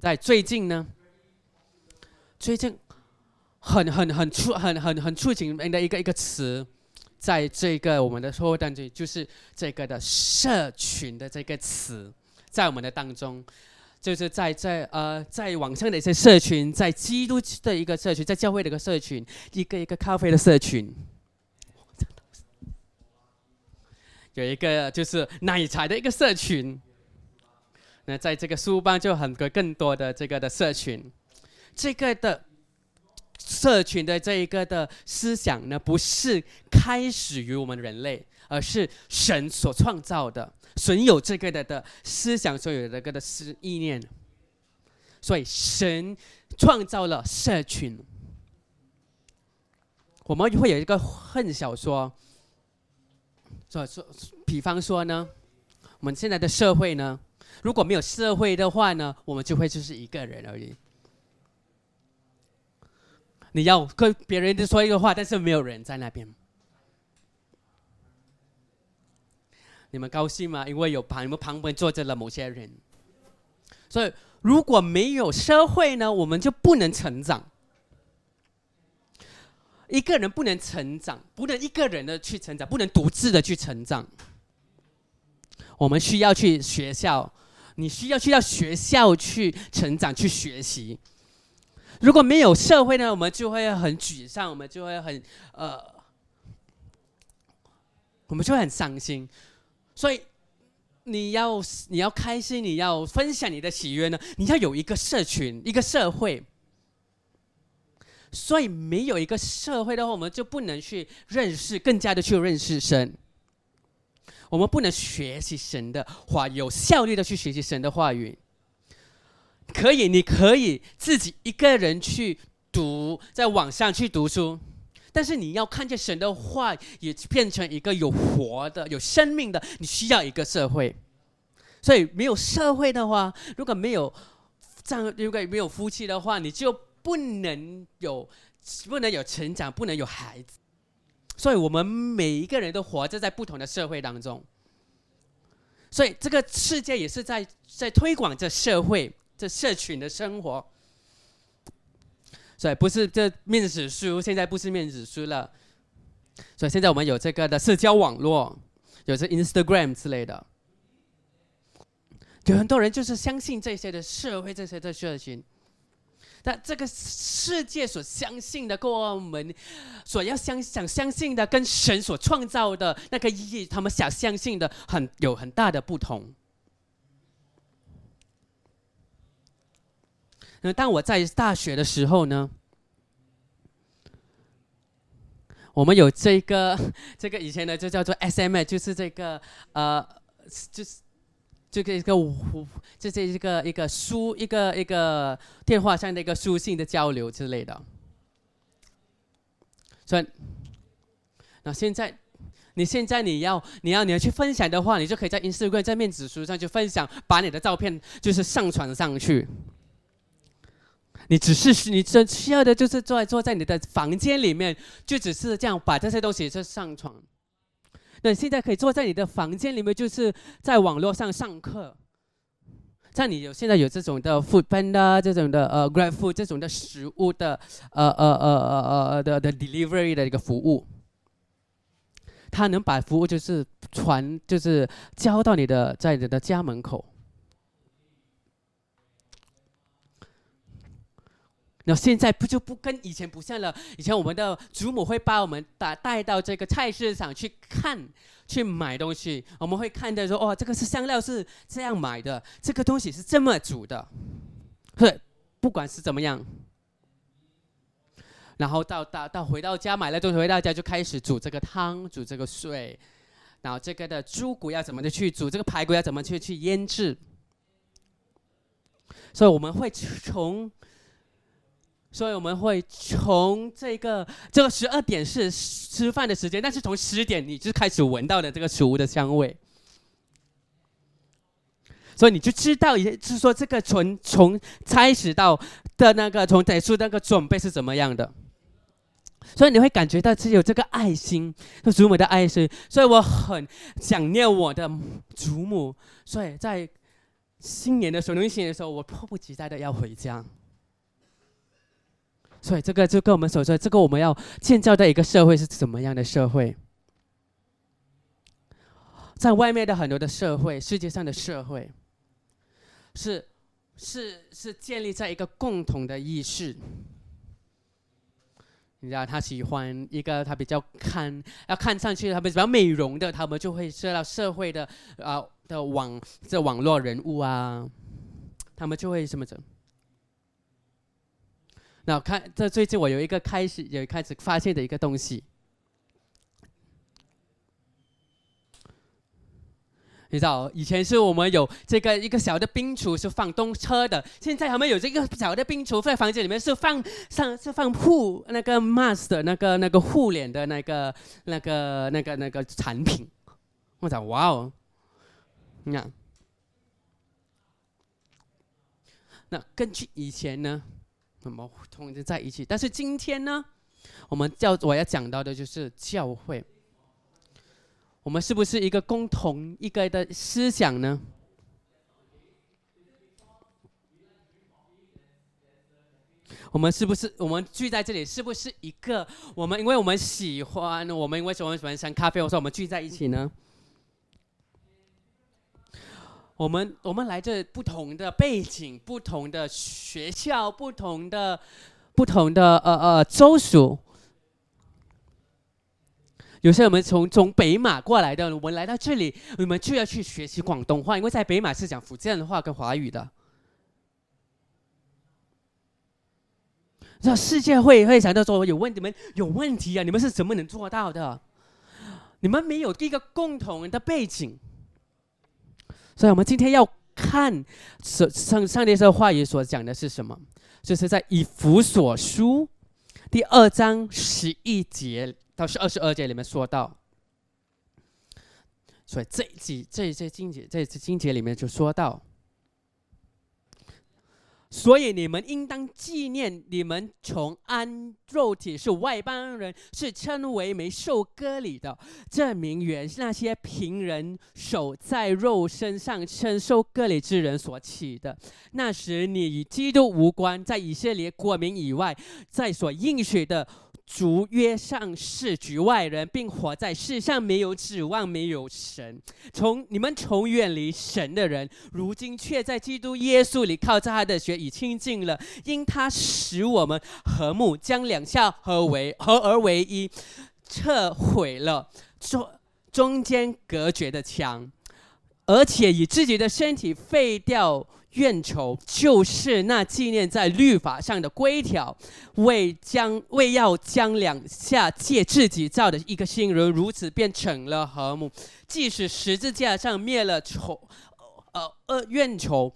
在最近呢，最近很很很出很很很出名的一个一个词，在这个我们的社会当中，就是这个的社群的这个词，在我们的当中，就是在在呃在网上的一些社群，在基督的一个社群，在教会的一个社群，一个一个咖啡的社群，有一个就是奶茶的一个社群。那在这个书班就很多更多的这个的社群，这个的社群的这一个的思想呢，不是开始于我们人类，而是神所创造的，神有这个的的思想，所有这个的思意念，所以神创造了社群。我们会有一个恨小说，说说，比方说呢，我们现在的社会呢。如果没有社会的话呢，我们就会就是一个人而已。你要跟别人说一个话，但是没有人在那边，你们高兴吗？因为有旁，你们旁边坐着了某些人。所以如果没有社会呢，我们就不能成长。一个人不能成长，不能一个人的去成长，不能独自的去成长。我们需要去学校。你需要去到学校去成长、去学习。如果没有社会呢，我们就会很沮丧，我们就会很呃，我们就会很伤心。所以你要你要开心，你要分享你的喜悦呢，你要有一个社群、一个社会。所以没有一个社会的话，我们就不能去认识，更加的去认识神。我们不能学习神的话，有效率的去学习神的话语。可以，你可以自己一个人去读，在网上去读书，但是你要看见神的话也变成一个有活的、有生命的，你需要一个社会。所以，没有社会的话，如果没有这样，如果没有夫妻的话，你就不能有，不能有成长，不能有孩子。所以我们每一个人都活着在不同的社会当中，所以这个世界也是在在推广这社会、这社群的生活。所以不是这面子书，现在不是面子书了。所以现在我们有这个的社交网络，有这 Instagram 之类的，有很多人就是相信这些的社会、这些的社群。但这个世界所相信的，跟我们所要相想相信的，跟神所创造的那个意义，他们想相信的很有很大的不同。那当我在大学的时候呢，我们有这个这个以前呢就叫做 S M A，就是这个呃，就是。这个一个无，这是一个一个书，一个一个电话上的一个书信的交流之类的。所以，那现在，你现在你要你要你要去分享的话，你就可以在 Instagram 在面子书上去分享，把你的照片就是上传上去。你只是你只需要的就是坐坐在你的房间里面，就只是这样把这些东西就上传。那现在可以坐在你的房间里面，就是在网络上上课。像你有现在有这种的 food panda 这种的呃 grab food 这种的食物的呃呃呃呃呃的的 delivery 的一个服务，他能把服务就是传就是交到你的在你的家门口。那现在不就不跟以前不像了？以前我们的祖母会把我们带带到这个菜市场去看、去买东西。我们会看到说：“哦，这个是香料是这样买的，这个东西是这么煮的。”是，不管是怎么样，然后到到到回到家买了东西回到家就开始煮这个汤、煮这个水，然后这个的猪骨要怎么的去煮，这个排骨要怎么去去腌制。所以我们会从。所以我们会从这个这个十二点是吃饭的时间，但是从十点你就开始闻到的这个食物的香味，所以你就知道，也是说这个从从开始到的那个从结束那个准备是怎么样的，所以你会感觉到只有这个爱心，祖母的爱心，所以我很想念我的祖母，所以在。新年的时候，农历新年的时候，我迫不及待的要回家。所以这个就跟我们所说，这个我们要建造的一个社会是怎么样的社会？在外面的很多的社会，世界上的社会，是是是建立在一个共同的意识。你知道，他喜欢一个他比较看要看上去他们比较美容的，他们就会受到社会的啊的网这网络人物啊，他们就会什么着。那看，这最近我有一个开始，有开始发现的一个东西。你知道，以前是我们有这个一个小的冰橱是放冬车的，现在他们有这个小的冰橱在房间里面是放上是放护那个 mask 的那个那个护脸的那个那个那个那个产品。我讲哇哦，你看，那根据以前呢？怎么同时在一起，但是今天呢，我们教我要讲到的就是教会。我们是不是一个共同一个的思想呢？我们是不是我们聚在这里，是不是一个我们？因为我们喜欢，我们因为什么喜欢像咖啡？我说我们聚在一起呢？我们我们来自不同的背景、不同的学校、不同的不同的呃呃州属。有些我们从从北马过来的，我们来到这里，我们就要去学习广东话，因为在北马是讲福建话跟华语的。这世界会会想到说有问你们有问题啊？你们是怎么能做到的？你们没有一个共同的背景。所以，我们今天要看上上上帝这话语所讲的是什么？就是在以弗所书第二章十一节到是二十二节里面说到。所以这几这些经节这一次经节里面就说到。所以你们应当纪念，你们从安肉体是外邦人，是称为没受割礼的，这名原是那些平人手在肉身上称受割礼之人所起的。那时你与基督无关，在以色列国民以外，在所应许的。逐约上是局外人，并活在世上没有指望，没有神。从你们从远离神的人，如今却在基督耶稣里靠着他的血已亲近了，因他使我们和睦，将两下合为合而为一，撤毁了中中间隔绝的墙，而且以自己的身体废掉。怨仇就是那纪念在律法上的规条，为将为要将两下借自己造的一个新人，如此变成了和睦。即使十字架上灭了仇，呃呃怨仇，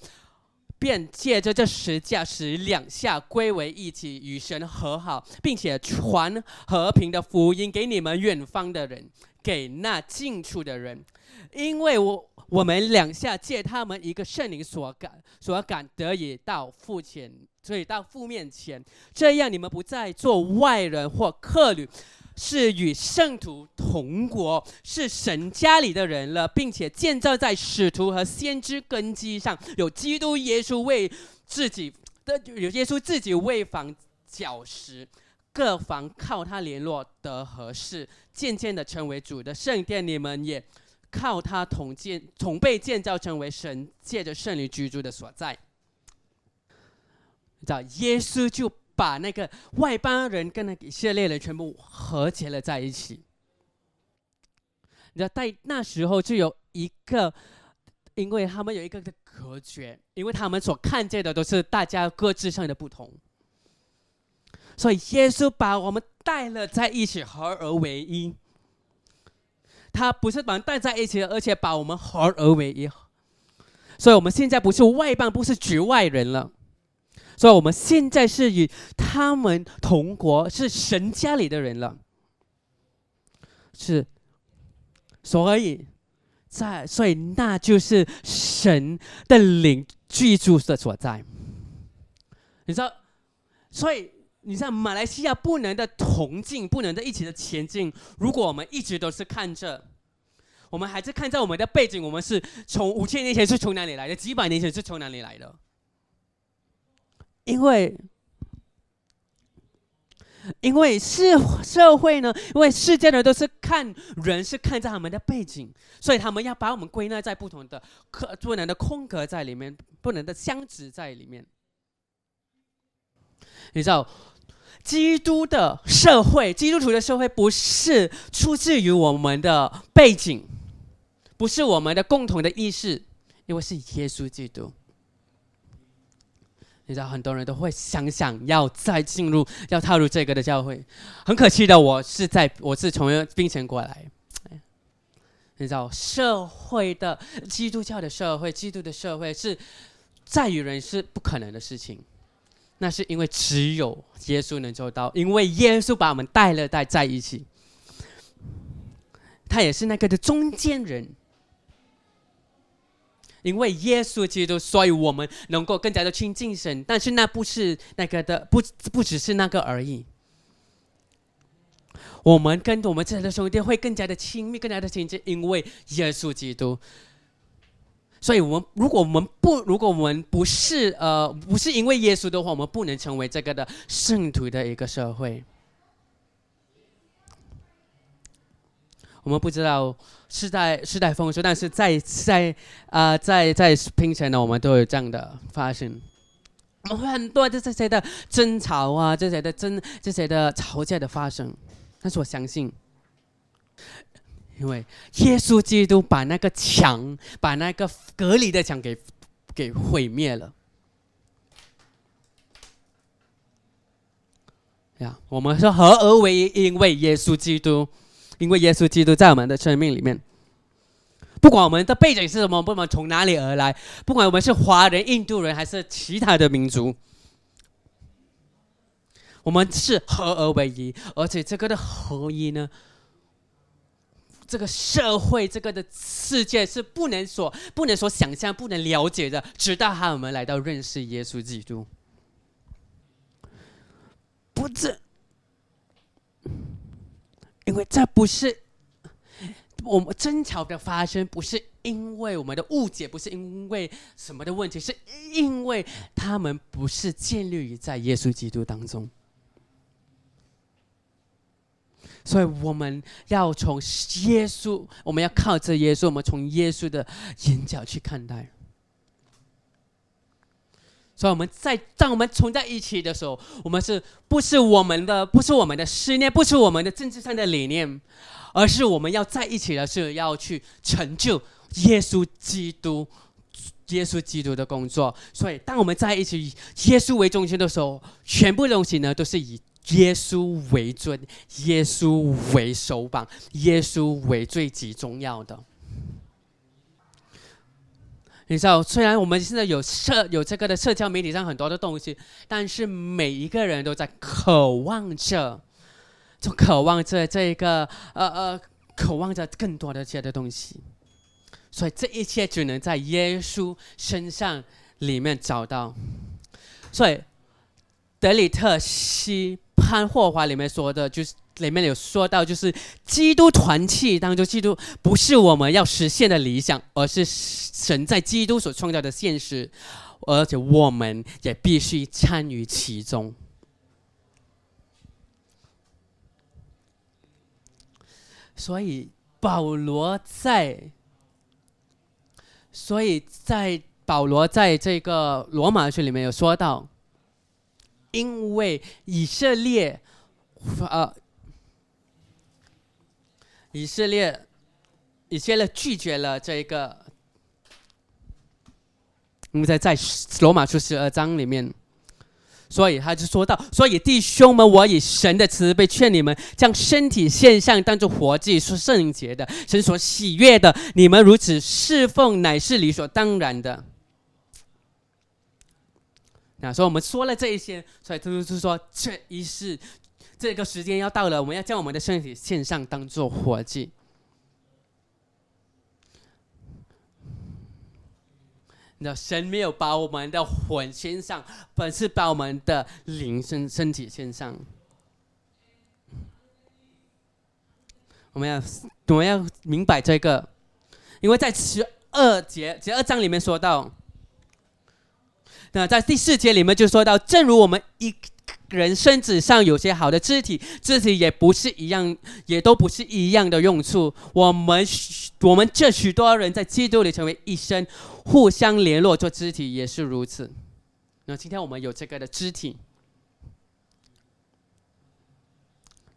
便借着这十架使两下归为一体，与神和好，并且传和平的福音给你们远方的人，给那近处的人，因为我。我们两下借他们一个圣灵所感所感得以到父前，所以到父面前，这样你们不再做外人或客旅，是与圣徒同国，是神家里的人了，并且建造在使徒和先知根基上，有基督耶稣为自己的有耶稣自己为房脚石，各房靠他联络得合适，渐渐的成为主的圣殿，你们也。靠他同建，同被建造成为神借着圣灵居住的所在。你知道，耶稣就把那个外邦人跟那以色列人全部合结了在一起。你知道，在那时候就有一个，因为他们有一个的隔绝，因为他们所看见的都是大家各自上的不同，所以耶稣把我们带了在一起，合而为一。他不是把人带在一起，而且把我们合而为一，所以我们现在不是外邦，不是局外人了，所以我们现在是与他们同国，是神家里的人了，是，所以，在所以那就是神的灵居住的所在。你知道，所以。你像马来西亚不能的同进，不能的一起的前进。如果我们一直都是看着我们还是看在我们的背景，我们是从五千年前是从哪里来的，几百年前是从哪里来的？因为，因为社社会呢，因为世界呢都是看人是看在他们的背景，所以他们要把我们归纳在不同的可不能的空格在里面，不能的相值在里面。你知道？基督的社会，基督徒的社会不是出自于我们的背景，不是我们的共同的意识，因为是耶稣基督。你知道，很多人都会想想要再进入，要踏入这个的教会。很可惜的，我是在我是从冰城过来。你知道，社会的基督教的社会，基督的社会是在于人是不可能的事情。那是因为只有耶稣能做到，因为耶稣把我们带了带在一起，他也是那个的中间人。因为耶稣基督，所以我们能够更加的亲近神。但是那不是那个的，不不只是那个而已。我们跟我们这里的兄弟会更加的亲密，更加的亲近，因为耶稣基督。所以，我们如果我们不，如果我们不是呃，不是因为耶稣的话，我们不能成为这个的圣徒的一个社会。我们不知道世代世代丰收，但是在在啊，在在平前呢，我们都有这样的发生。我们会很多这这些的争吵啊，这些的争这些的吵架的发生，但是我相信。因为耶稣基督把那个墙，把那个隔离的墙给给毁灭了。呀，我们说合而为一，因为耶稣基督，因为耶稣基督在我们的生命里面。不管我们的背景是什么，不管从哪里而来，不管我们是华人、印度人还是其他的民族，我们是合而为一，而且这个的合一呢？这个社会，这个的世界是不能说、不能说想象、不能了解的，直到他们来到认识耶稣基督。不这，因为这不是我们争吵的发生，不是因为我们的误解，不是因为什么的问题，是因为他们不是建立于在耶稣基督当中。所以我们要从耶稣，我们要靠着耶稣，我们从耶稣的眼角去看待。所以我们在当我们存在一起的时候，我们是不是我们的不是我们的思念，不是我们的政治上的理念，而是我们要在一起的是要去成就耶稣基督、耶稣基督的工作。所以当我们在一起，耶稣为中心的时候，全部东西呢都是以。耶稣为尊，耶稣为首榜，耶稣为最极重要的。你知道，虽然我们现在有社有这个的社交媒体上很多的东西，但是每一个人都在渴望着，就渴望着这一个呃呃，渴望着更多的这些的东西。所以这一切只能在耶稣身上里面找到。所以德里特西。看霍华里面说的，就是里面有说到，就是基督团契当中，基督不是我们要实现的理想，而是神在基督所创造的现实，而且我们也必须参与其中。所以保罗在，所以在保罗在这个罗马书里面有说到。因为以色列，呃，以色列，以色列拒绝了这个，我们在在罗马书十二章里面，所以他就说到：，所以弟兄们，我以神的慈悲劝你们，将身体献上，当作活祭，是圣洁的，神所喜悦的。你们如此侍奉，乃是理所当然的。那所以我们说了这一些，所以就是说，这一世这个时间要到了，我们要将我们的身体献上，当做活祭。你知道，神没有把我们的魂献上，本是把我们的灵身身体献上。我们要我们要明白这个，因为在十二节十二章里面说到，那在第四节里面就说到，正如我们一人身子上有些好的肢体，肢体也不是一样，也都不是一样的用处。我们我们这许多人在基督里成为一生，互相联络做肢体也是如此。那今天我们有这个的肢体，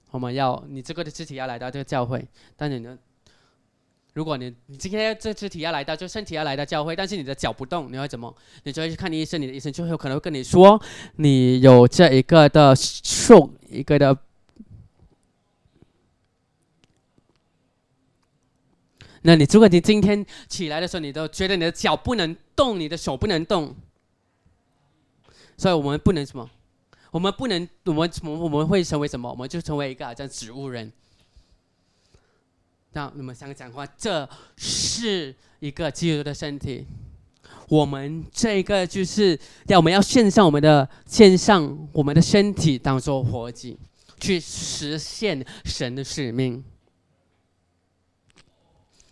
我们要你这个的肢体要来到这个教会，但你呢？如果你你今天这肢体要来到，就身体要来到教会，但是你的脚不动，你会怎么？你就会去看医生，你的医生就会有可能会跟你说，你有这一个的受一个的。那你如果你今天起来的时候，你都觉得你的脚不能动，你的手不能动，所以我们不能什么？我们不能，我们我我们会成为什么？我们就成为一个好像植物人。那你们想讲话，这是一个基督的身体。我们这个就是要我们要献上我们的献上我们的身体当做活祭，去实现神的使命。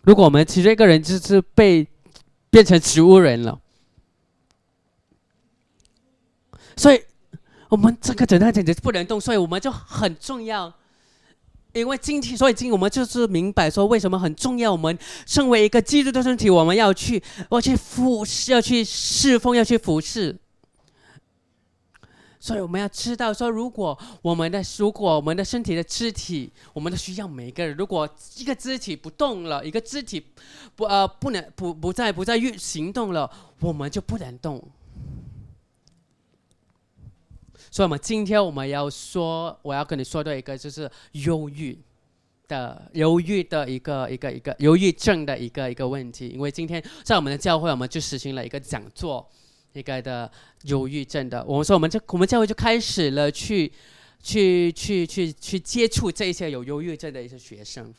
如果我们其实一个人就是被变成植物人了，所以我们这个整个简直不能动，所以我们就很重要。因为今天，所以今我们就是明白说，为什么很重要。我们身为一个基督的身体，我们要去，要去服侍，要去侍奉，要去服侍。所以我们要知道说，如果我们的，如果我们的身体的肢体，我们的需要每个人，如果一个肢体不动了，一个肢体不呃不能不不再不再运行动了，我们就不能动。所以，我们今天我们要说，我要跟你说的一个就是忧郁的忧郁的一个一个一个忧郁症的一个一个问题。因为今天在我们的教会，我们就实行了一个讲座，一个的忧郁症的。我们说，我们这我们教会就开始了去去去去去接触这些有忧郁症的一些学生，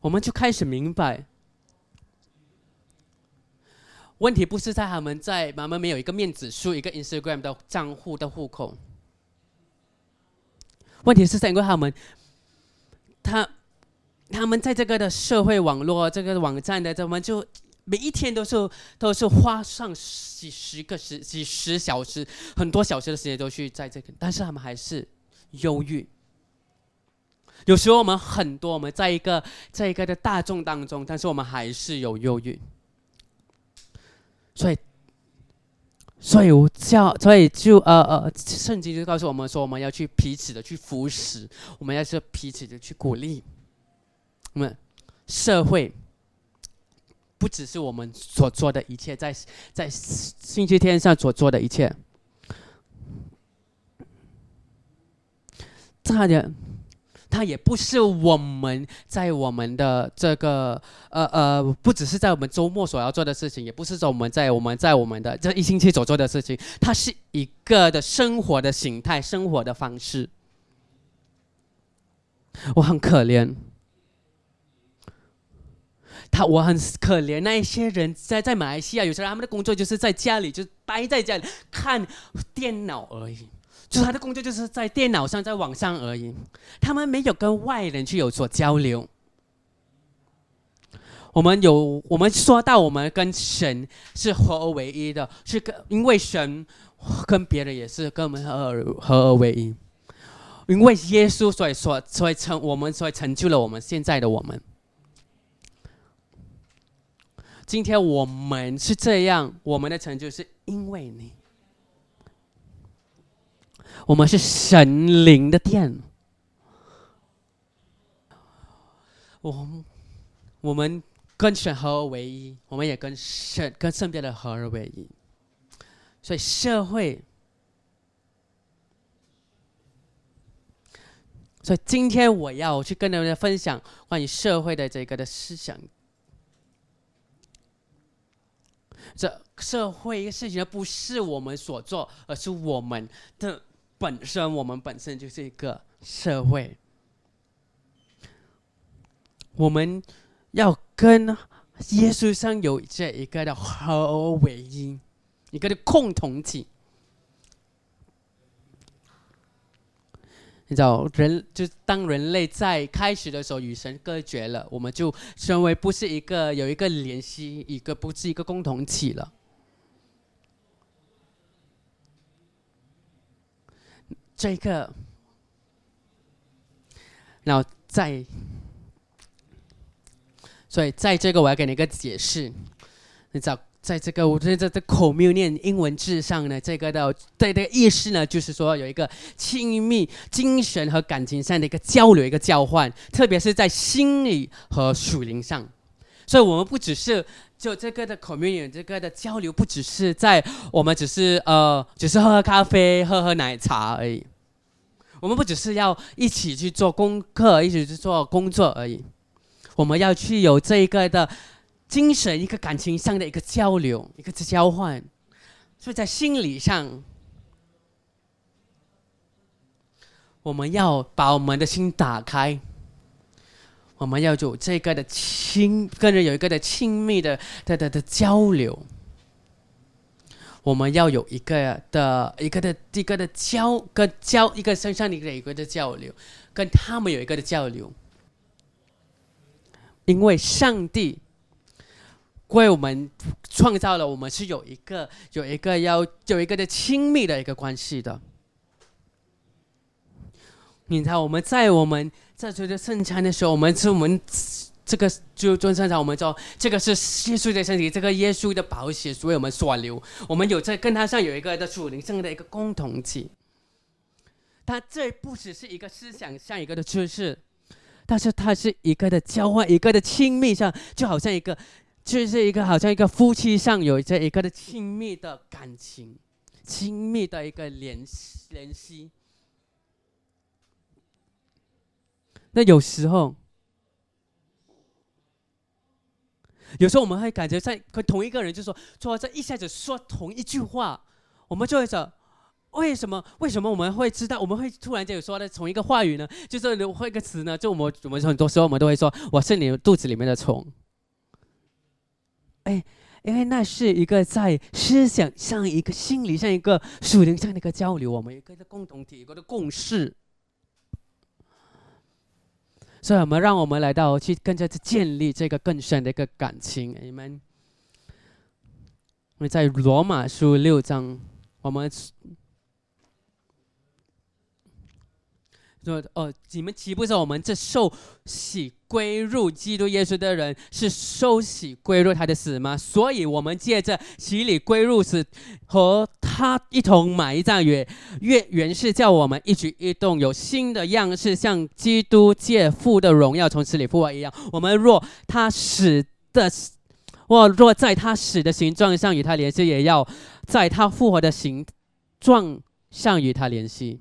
我们就开始明白。问题不是在他们在他们没有一个面子书、一个 Instagram 的账户的户口。问题是在因为他们，他他们在这个的社会网络、这个网站的，他们就每一天都是都是花上几十个时、几十小时、很多小时的时间都去在这个，但是他们还是忧郁。有时候我们很多我们在一个在一个的大众当中，但是我们还是有忧郁。所以，所以我叫，所以就呃呃，圣经就告诉我们说，我们要去彼此的去扶持，我们要去彼此的去鼓励。我们社会不只是我们所做的一切，在在星期天上所做的一切，差点。它也不是我们在我们的这个呃呃，不只是在我们周末所要做的事情，也不是说我们在我们在我们的这一星期所做的事情，它是一个的生活的形态，生活的方式。我很可怜，他我很可怜那一些人在在马来西亚，有时候他们的工作就是在家里就待在家里看电脑而已。就是他的工作就是在电脑上，在网上而已，他们没有跟外人去有所交流。我们有，我们说到我们跟神是合而为一的，是跟因为神跟别人也是跟我们合而合而为一，因为耶稣所以说所以成我们所以成就了我们现在的我们。今天我们是这样，我们的成就是因为你。我们是神灵的殿，我我们跟神合而为一，我们也跟神跟圣殿的合而为一，所以社会，所以今天我要去跟大家分享关于社会的这个的思想，这社会事情不是我们所做，而是我们的。本身我们本身就是一个社会，我们要跟耶稣上有这一个的合为一，一个的共同体。你知道，人就当人类在开始的时候与神隔绝了，我们就成为不是一个有一个联系，一个不是一个共同体了。这个，然后在，所以在这个我要给你一个解释，你知道。在这个，我觉得在这口谬念英文字上呢，这个的对的意思呢，就是说有一个亲密精神和感情上的一个交流、一个交换，特别是在心理和属灵上。所以，我们不只是就这个的口谬念，这个的交流，不只是在我们只是呃，只是喝喝咖啡、喝喝奶茶而已。我们不只是要一起去做功课、一起去做工作而已，我们要去有这一个的。精神一个感情上的一个交流，一个交换，所以在心理上，我们要把我们的心打开，我们要有这个的亲，跟人有一个的亲密的的的的交流，我们要有一个的一个的一个的交跟交一个身上的一个的交流，跟他们有一个的交流，因为上帝。为我们创造了，我们是有一个有一个要有一个的亲密的一个关系的。你知道，我们在我们在做这圣餐的时候，我们是我们这个就做圣餐，我们说这个是耶稣的身体，这个耶稣的宝血所以我们所流。我们有在跟他上有一个的属灵上的一个共同体。他这不只是一个思想上一个的知识，但是它是一个的交换，一个的亲密上，就好像一个。就是一个好像一个夫妻上有这一个的亲密的感情，亲密的一个联联系。那有时候，有时候我们会感觉在跟同一个人，就说说这一下子说同一句话，我们就会想，为什么？为什么我们会知道？我们会突然间有说的同一个话语呢？就是会一个词呢？就我们我们很多时候我们都会说，我是你肚子里面的虫。哎，因为那是一个在思想上、一个心理上、一个属灵上的一个交流，我们一个的共同体、一个的共识。所以，我们让我们来到去更加去建立这个更深的一个感情。你们，我们在罗马书六章，我们。说哦，你们岂不知道我们这受洗归入基督耶稣的人是受洗归入他的死吗？所以，我们借着洗礼归入死，和他一同埋葬，也原原是叫我们一举一动有新的样式，像基督借父的荣耀从死里复活一样。我们若他死的，或若在他死的形状上与他联系，也要在他复活的形状上与他联系。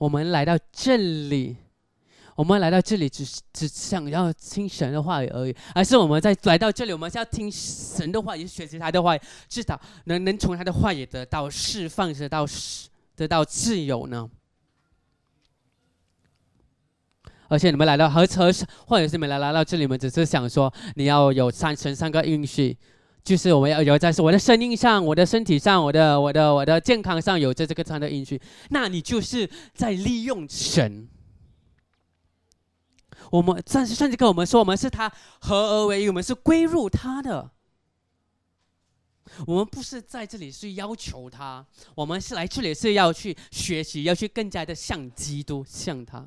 我们来到这里，我们来到这里只只想要听神的话语而已，而是我们在来到这里，我们是要听神的话语，学习他的话语，至少能能从他的话语得到释放，得到得到自由呢。而且你们来到和和或者是你们来来到这里，你们只是想说你要有三成三个允许。就是我们要有在我的生命上、我的身体上、我的、我的、我的健康上有着这个这样的因素，那你就是在利用神。我们甚至甚至跟我们说，我们是他合而为一，我们是归入他的。我们不是在这里是要求他，我们是来这里是要去学习，要去更加的像基督，像他。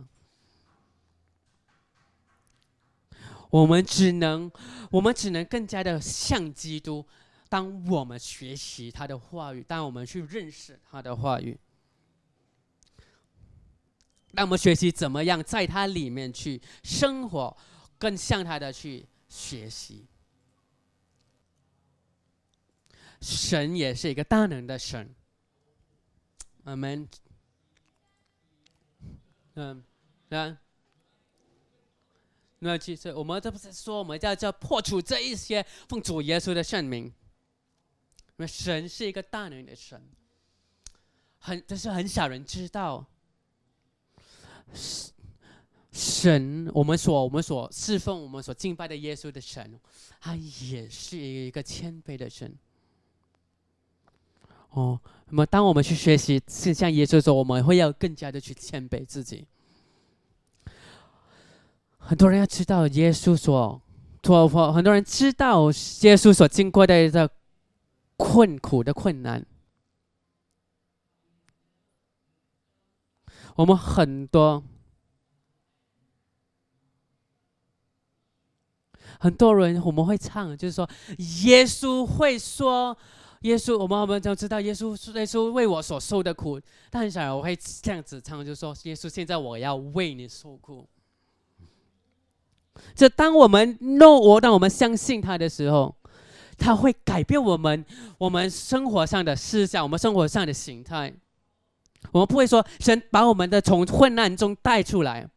我们只能，我们只能更加的像基督。当我们学习他的话语，当我们去认识他的话语，当我们学习怎么样在他里面去生活，更像他的去学习。神也是一个大能的神。我们，嗯，嗯。那其实我们这不是说我们要叫破除这一些奉主耶稣的圣名。那神是一个大能的神，很但是很少人知道。神，我们所我们所侍奉、我们所敬拜的耶稣的神，他也是一个谦卑的神。哦，那么当我们去学习是像耶稣说，我们会要更加的去谦卑自己。很多人要知道耶稣所，托付，很多人知道耶稣所经过的一个困苦的困难。我们很多很多人我们会唱，就是说耶稣会说。耶稣，我们我们都知道耶稣，耶稣为我所受的苦，但很少人会这样子唱，就说耶稣，现在我要为你受苦。就当我们 know 我，当我们相信他的时候，他会改变我们我们生活上的思想，我们生活上的形态。我们不会说神把我们的从混乱中带出来，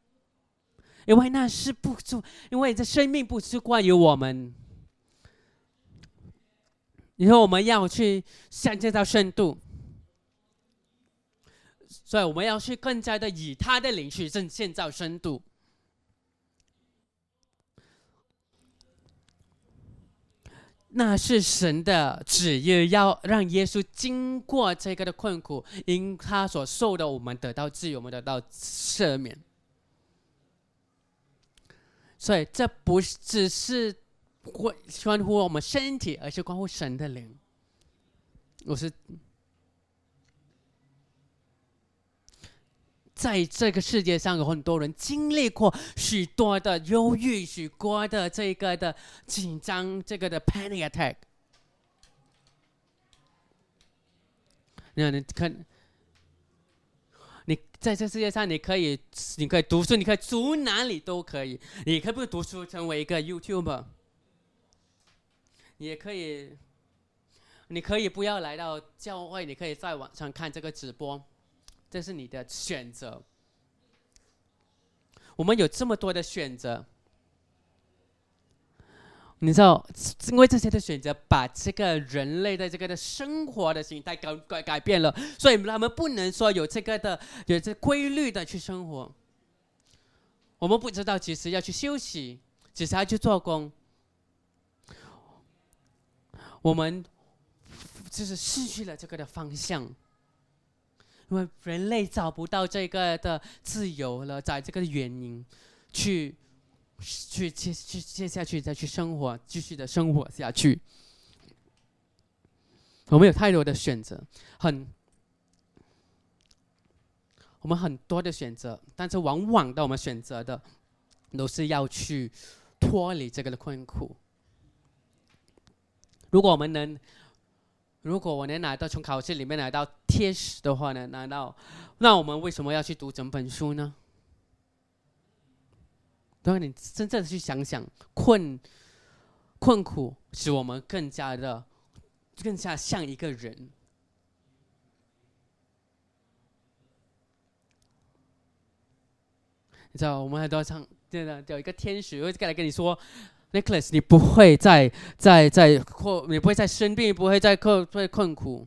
因为那是不足，因为这生命不是关于我们。以后我们要去向建造深度，所以我们要去更加的以他的灵去正建造深度。那是神的旨意，要让耶稣经过这个的困苦，因他所受的，我们得到自由，我们得到赦免。所以这不只是。关关乎我们身体，而是关乎神的灵。我是在这个世界上有很多人经历过许多的忧郁，许多的这个的紧张，这个的 panic attack。你看，你看，你在这世界上，你可以，你可以读书，你可以读哪里都可以。你可不可以读书，成为一个 YouTuber？也可以，你可以不要来到教会，你可以在网上看这个直播，这是你的选择。我们有这么多的选择，你知道，因为这些的选择，把这个人类的这个的生活的形态改改改变了，所以他们不能说有这个的有这规律的去生活。我们不知道几时要去休息，几时要去做工。我们就是失去了这个的方向，因为人类找不到这个的自由了，在这个原因，去去接去接下去再去生活，继续的生活下去。我们有太多的选择，很我们很多的选择，但是往往的我们选择的都是要去脱离这个的困苦。如果我们能，如果我能拿到从考试里面拿到贴士的话呢？拿到，那我们为什么要去读整本书呢？当你真正的去想想，困困苦使我们更加的，更加像一个人。你知道，我们很多唱，真的有一个天使会过来跟你说。Nicholas，你不会再、再、再困，你不会再生病，不会再困、会困苦，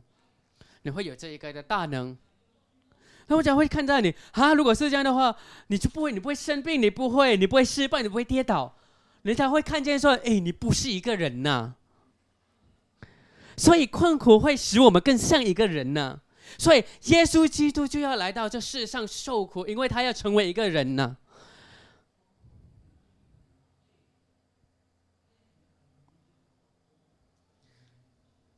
你会有这一个的大能。那我将会看到你啊！如果是这样的话，你就不会，你不会生病，你不会，你不会失败，你不会跌倒，人家会看见说：“哎，你不是一个人呐。”所以困苦会使我们更像一个人呢。所以耶稣基督就要来到这世上受苦，因为他要成为一个人呢。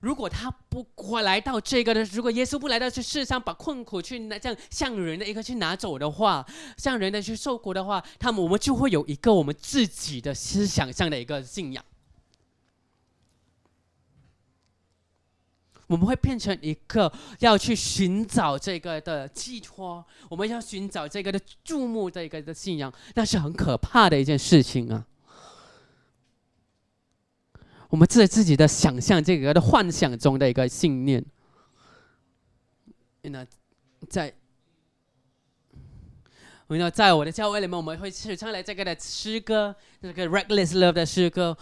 如果他不过来到这个的，如果耶稣不来到这世上，把困苦去拿这样像人的一个去拿走的话，像人的去受苦的话，他们我们就会有一个我们自己的思想上的一个信仰，我们会变成一个要去寻找这个的寄托，我们要寻找这个的注目这个的信仰，那是很可怕的一件事情啊。我们在自己的想象，这个的幻想中的一个信念。那在，我讲在我的教会里面，我们会去唱来这个的诗歌，这个 reckless love 的诗歌。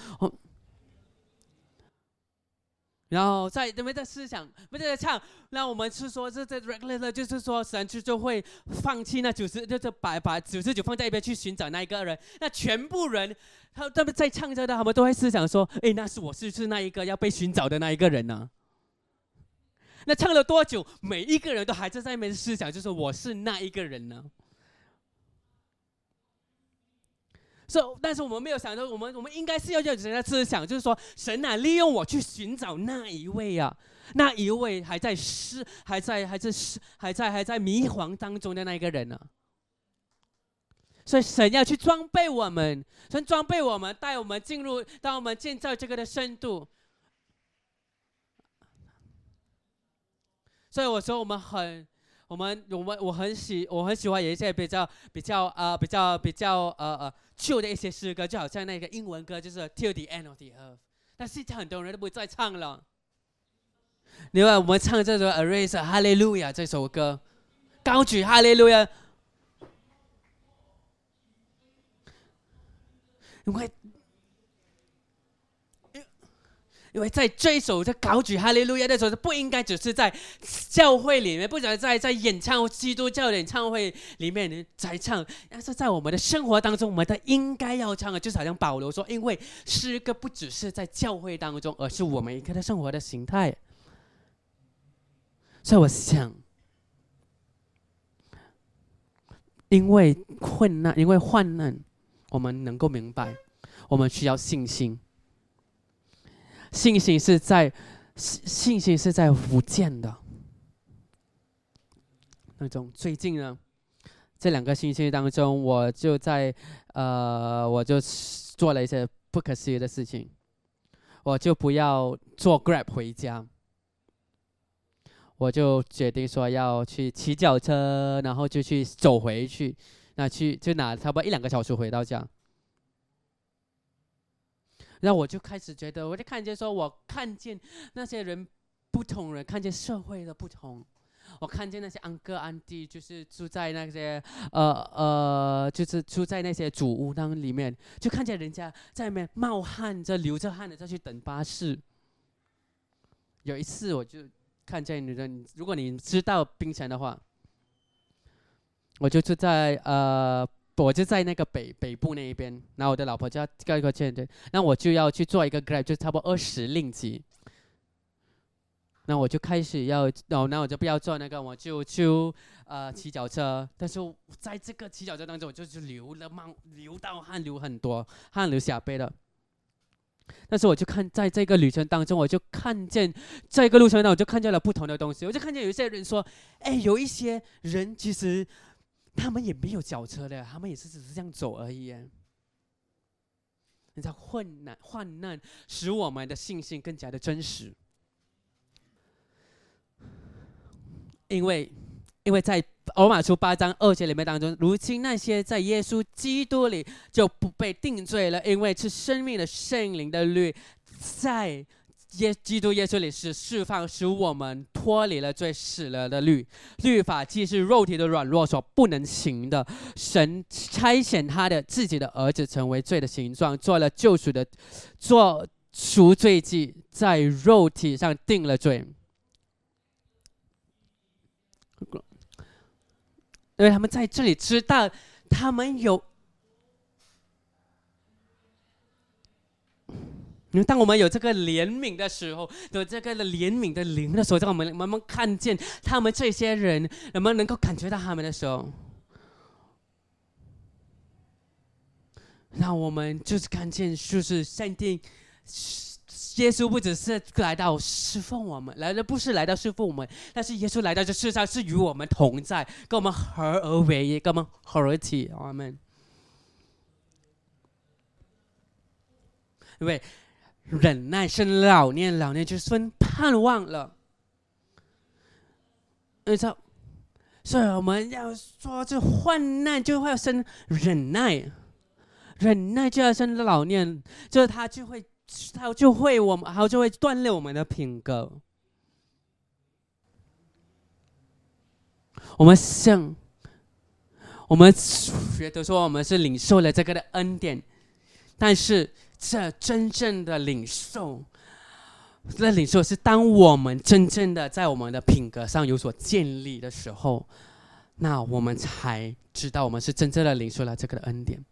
然后在你们在思想，不是在唱，那我们是说，这这 reckless 就是说，神就就会放弃那九十，就是把把九十九放在一边去寻找那一个人，那全部人。他他们在唱着的，他们都会思想说：“哎，那是我是是那一个要被寻找的那一个人呢？”那唱了多久？每一个人都还在在那边思想，就是我是那一个人呢。所以，但是我们没有想到，我们我们应该是要有人的思想，就是说，神啊，利用我去寻找那一位啊，那一位还在失、还在、还在失、还在、还在迷惘当中的那一个人呢。所以，神要去装备我们，神装备我们，带我们进入，当我们建造这个的深度。所以我说，我们很。我们我们我很喜我很喜欢有一些比较比较呃比较比较呃呃旧的一些诗歌，就好像那个英文歌就是 Till the End of the Earth，但现在很多人都不会再唱了。另外，我们唱这首 Arise Hallelujah 这首歌，高举 Hallelujah》。因为。因为在这一首在高举哈利路亚的时候，不应该只是在教会里面，不只在在演唱基督教演唱会里面才唱，但是在我们的生活当中，我们都应该要唱的，就是好像保罗说，因为诗歌不只是在教会当中，而是我们一个的生活的形态。所以我想，因为困难，因为患难，我们能够明白，我们需要信心。信心是在信信心是在福建的那种。最近呢，这两个星期当中，我就在呃，我就做了一些不可思议的事情。我就不要坐 Grab 回家，我就决定说要去骑脚车，然后就去走回去，那去就拿差不多一两个小时回到家。然后我就开始觉得，我就看见说，我看见那些人不同人，看见社会的不同，我看见那些安哥安弟，就是住在那些呃呃，就是住在那些主屋当里面，就看见人家在那边冒汗着、流着汗的在去等巴士。有一次我就看见你人，如果你知道冰城的话，我就住在呃。我就在那个北北部那一边，然后我的老婆就要叫一个车，对，那我就要去做一个 grab，就差不多二十令吉。那我就开始要，哦，那我就不要做那个，我就就呃骑脚车。但是在这个骑脚车当中，我就是流了冒流到汗流很多，汗流浃背了。但是我就看在这个旅程当中，我就看见这个路程当中，我就看见了不同的东西。我就看见有一些人说，哎，有一些人其实。他们也没有脚车的，他们也是只是这样走而已。你知道，困难、患难使我们的信心更加的真实，因为，因为在罗马书八章二节里面当中，如今那些在耶稣基督里就不被定罪了，因为是生命的圣灵的律在。耶，基督耶稣里是释放，使我们脱离了罪死了的律。律法既是肉体的软弱所不能行的，神差遣他的自己的儿子成为罪的形状，做了救赎的，做赎罪祭，在肉体上定了罪。因为他们在这里知道，他们有。因为当我们有这个怜悯的时候，有这个怜悯的灵的时候，当我们慢慢看见他们这些人，我们能够感觉到他们的时候，那我们就是看见，就是上帝耶稣不只是来到侍奉我们，来的不是来到侍奉我们，但是耶稣来到这世上是与我们同在，跟我们合而为一，跟我们合而起，我们，因为。忍耐生老念，老念就生盼望了。你知道，所以我们要说，这患难就会生忍耐，忍耐就要生老念，就是他就会，他就会我们，然后就会锻炼我们的品格。我们像，我们觉得说我们是领受了这个的恩典，但是。这真正的领受，那领受是当我们真正的在我们的品格上有所建立的时候，那我们才知道我们是真正的领受了这个的恩典。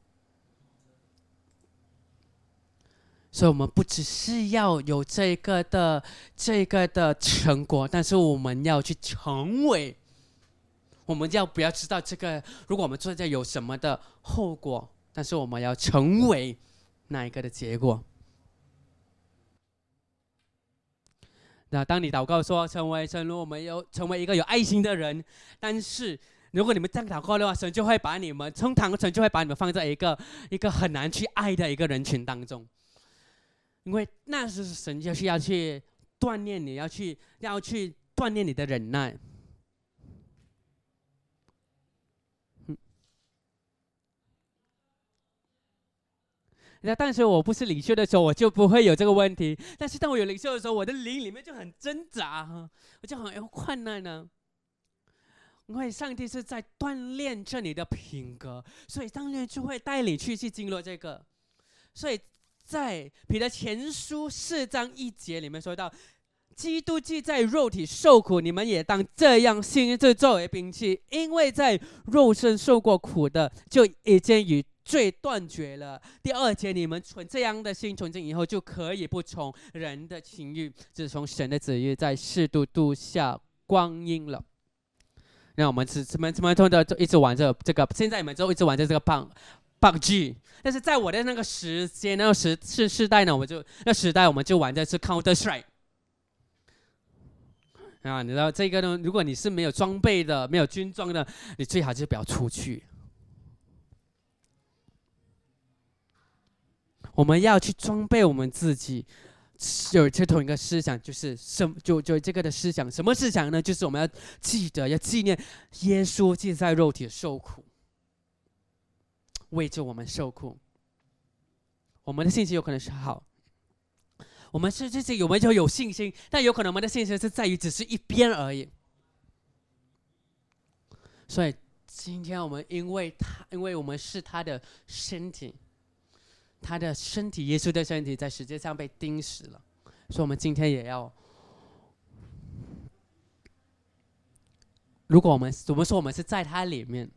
所以，我们不只是要有这个的这个的成果，但是我们要去成为。我们要不要知道这个？如果我们做这有什么的后果？但是我们要成为哪一个的结果？那当你祷告说成为成为我们有成为一个有爱心的人，但是如果你们这样祷告的话，神就会把你们从堂神就会把你们放在一个一个很难去爱的一个人群当中。因为那是神就是要去锻炼你，要去要去锻炼你的忍耐。那但是我不是领袖的时候，我就不会有这个问题。但是当我有领袖的时候，我的灵里面就很挣扎，我就很有困难呢。因为上帝是在锻炼着你的品格，所以上帝就会带你去去经历这个。所以。在彼得前书四章一节里面说到，基督既在肉体受苦，你们也当这样心智作为兵器，因为在肉身受过苦的，就已经与罪断绝了。第二节，你们存这样的心，纯净以后，就可以不从人的情欲，只从神的旨意，在适度度下光阴了。那我们是怎么怎么通的，就一直玩着这个，现在你们就一直玩着这个棒。棒剧，但是在我的那个时间，那个时世世代呢，我就那时代我们就玩的是 Counter Strike 啊，你知道这个呢？如果你是没有装备的、没有军装的，你最好就不要出去。我们要去装备我们自己，有这同一个思想，就是什就就这个的思想，什么思想呢？就是我们要记得要纪念耶稣既在肉体受苦。为着我们受苦，我们的信心有可能是好，我们是这些有没有有信心？但有可能我们的信心是在于只是一边而已。所以今天我们因为他，因为我们是他的身体，他的身体，耶稣的身体在世界上被钉死了，所以我们今天也要。如果我们我们说我们是在他里面。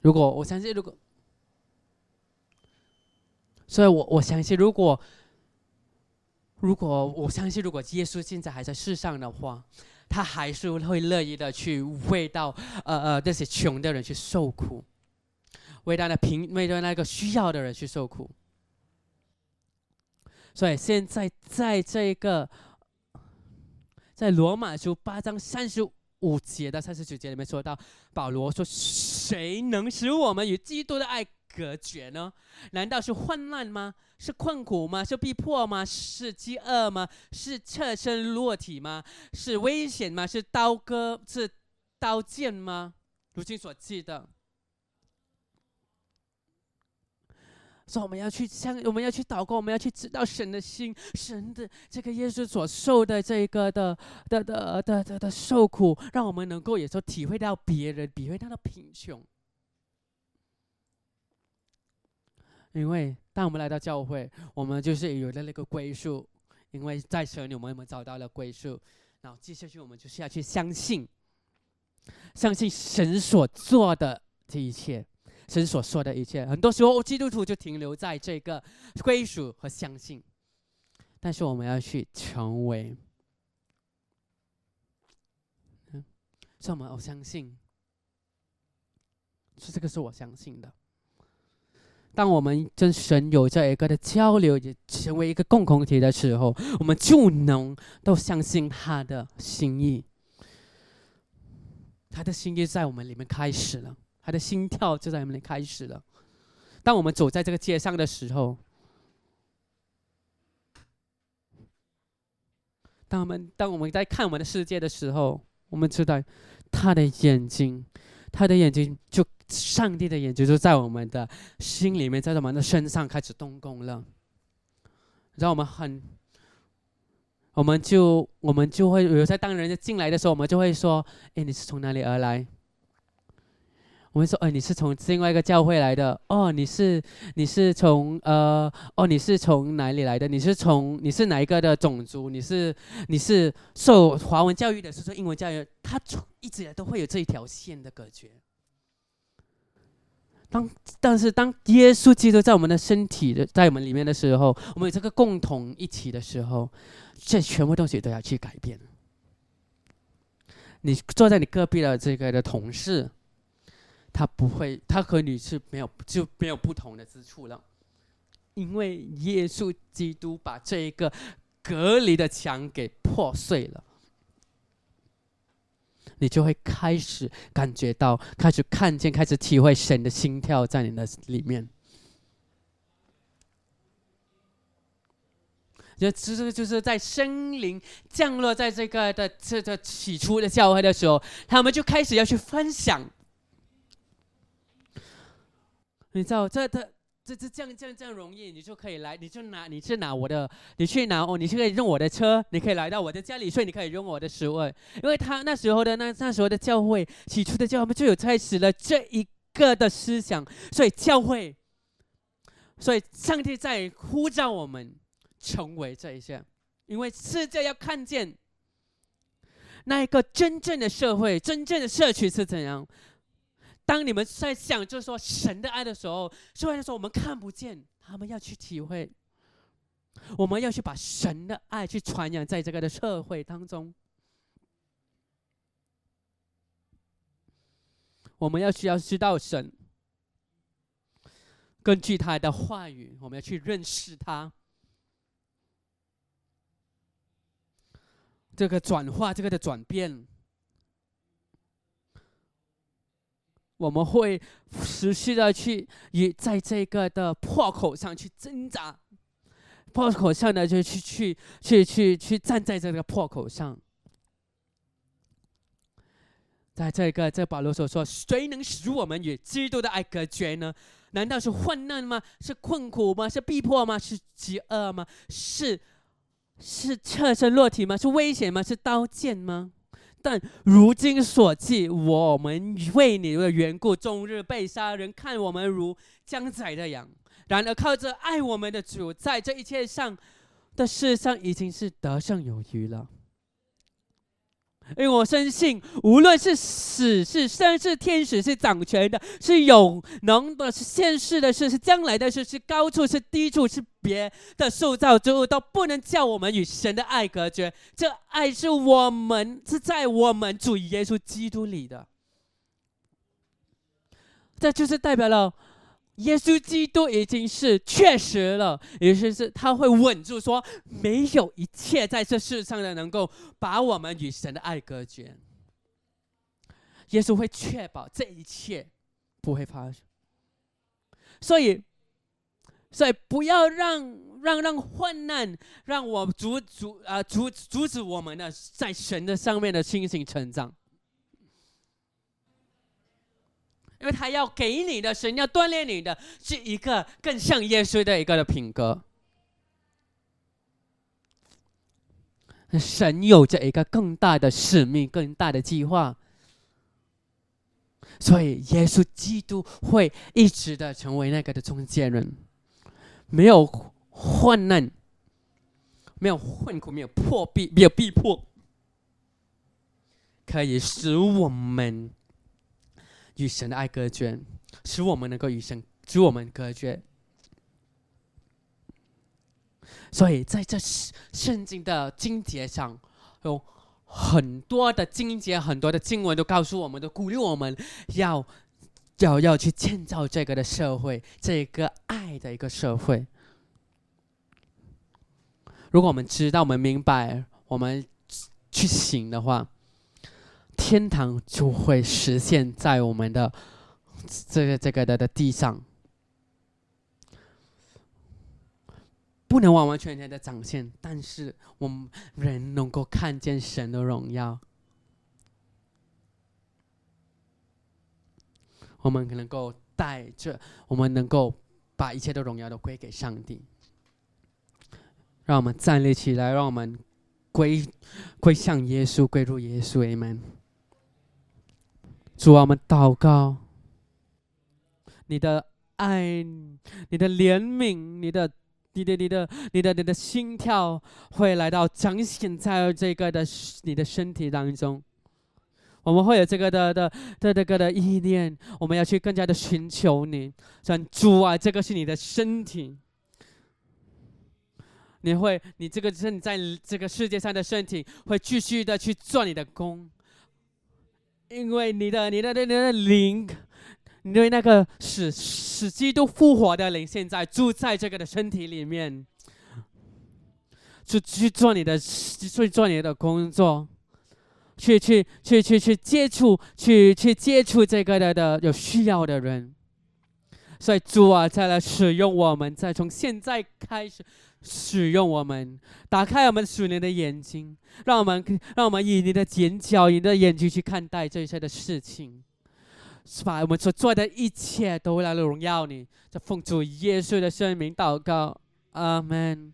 如果我相信，如果，所以我我相信，如果，如果我相信，如果耶稣现在还在世上的话，他还是会乐意的去为到呃呃那些穷的人去受苦，为到那贫为到那个需要的人去受苦。所以现在在这个在罗马书八章三十五。节到三十九节里面说到，保罗说：“谁能使我们与基督的爱隔绝呢？难道是患难吗？是困苦吗？是逼迫吗？是饥饿吗？是侧身裸体吗？是危险吗？是刀割？是刀剑吗？如今所记的。”说我们要去向，我们要去祷告，我们要去知道神的心，神的这个耶稣所受的这个的的的的的的受苦，让我们能够也说体会到别人体会到的贫穷。因为当我们来到教会，我们就是有了那个归宿，因为在神里我们我们找到了归宿，然后接下去我们就是要去相信，相信神所做的这一切。神所说的一切，很多时候基督徒就停留在这个归属和相信，但是我们要去成为，嗯，什么？我相信，是这个是我相信的。当我们跟神有这一个的交流，也成为一个共同体的时候，我们就能都相信他的心意，他的心意在我们里面开始了。他的心跳就在那里开始了。当我们走在这个街上的时候，当我们当我们在看我们的世界的时候，我们知道他的眼睛，他的眼睛就上帝的眼睛就在我们的心里面，在我们的身上开始动工了，让我们很，我们就我们就会有在当人家进来的时候，我们就会说：“哎，你是从哪里而来？”我们说，哎，你是从另外一个教会来的哦？你是你是从呃哦？你是从哪里来的？你是从你是哪一个的种族？你是你是受华文教育的，是受英文教育？他从一直以来都会有这一条线的隔绝。当但是当耶稣基督在我们的身体的在我们里面的时候，我们有这个共同一起的时候，这全部东西都要去改变。你坐在你隔壁的这个的同事，他不会，他和你是没有就没有不同的之处了，因为耶稣基督把这一个隔离的墙给破碎了。你就会开始感觉到，开始看见，开始体会神的心跳在你的里面。就其实就是在生灵降落在这个的这个起初的教会的时候，他们就开始要去分享。你知道，这这。这这这样这样这样容易，你就可以来，你就拿，你去拿我的，你去拿哦，你就可以用我的车，你可以来到我的家里睡，你可以用我的食物，因为他那时候的那那时候的教会起初的教会就有开始了这一个的思想，所以教会，所以上帝在呼召我们成为这一些，因为世界要看见那一个真正的社会，真正的社区是怎样。当你们在想，就是说神的爱的时候，虽然说我们看不见，他们要去体会，我们要去把神的爱去传扬在这个的社会当中，我们要需要知道神，根据他的话语，我们要去认识他，这个转化，这个的转变。我们会持续的去与在这个的破口上去挣扎，破口上呢就去去去去去站在这个破口上，在这个这保罗所说，谁能使我们与基督的爱隔绝呢？难道是患难吗？是困苦吗？是逼迫吗？是饥饿吗？是是侧身落体吗？是危险吗？是刀剑吗？但如今所记，我们为你的缘故，终日被杀人，看我们如将宰的羊。然而靠着爱我们的主，在这一切上的事上，已经是得胜有余了。因为我深信，无论是死是生是天使是掌权的，是有能的，是现世的事，是将来的事，是高处是低处，是别的塑造之物，都不能叫我们与神的爱隔绝。这爱是我们是在我们主耶稣基督里的，这就是代表了。耶稣基督已经是确实了，也就是他会稳住，说没有一切在这世上的能够把我们与神的爱隔绝。耶稣会确保这一切不会发生，所以，所以不要让让让患难让我阻阻啊阻阻止我们的在神的上面的清醒成长。因为他要给你的神要锻炼你的是一个更像耶稣的一个的品格，神有着一个更大的使命、更大的计划，所以耶稣基督会一直的成为那个的中间人，没有患难，没有困苦，没有破壁，没有逼迫，可以使我们。与神的爱隔绝，使我们能够与神与我们隔绝。所以在这圣经的经节上，有很多的经节，很多的经文都告诉我们，都鼓励我们要要要去建造这个的社会，这个爱的一个社会。如果我们知道，我们明白，我们去行的话。天堂就会实现在我们的这个这个的的地上，不能完完全全的展现，但是我们人能够看见神的荣耀，我们能够带着，我们能够把一切的荣耀都归给上帝。让我们站立起来，让我们归归向耶稣，归入耶稣，amen。主啊，我们祷告，你的爱，你的怜悯，你的、你的、你的、你的、你的心跳会来到彰显在这个的你的身体当中。我们会有这个的的的这个的意念，我们要去更加的寻求你，像主啊，这个是你的身体，你会，你这个正在这个世界上的身体会继续的去做你的工，因为你的你的你的灵，因为那个使使基督复活的灵现在住在这个的身体里面，去去做你的去做你的工作。去去去去去接触，去去接触这个的的有需要的人，所以主啊，再来使用我们，再从现在开始使用我们，打开我们属灵的眼睛，让我们让我们以你的眼角、你的眼睛去看待这一切的事情，是吧？我们所做的一切都来荣耀你，在奉主耶稣的圣名祷告，阿门。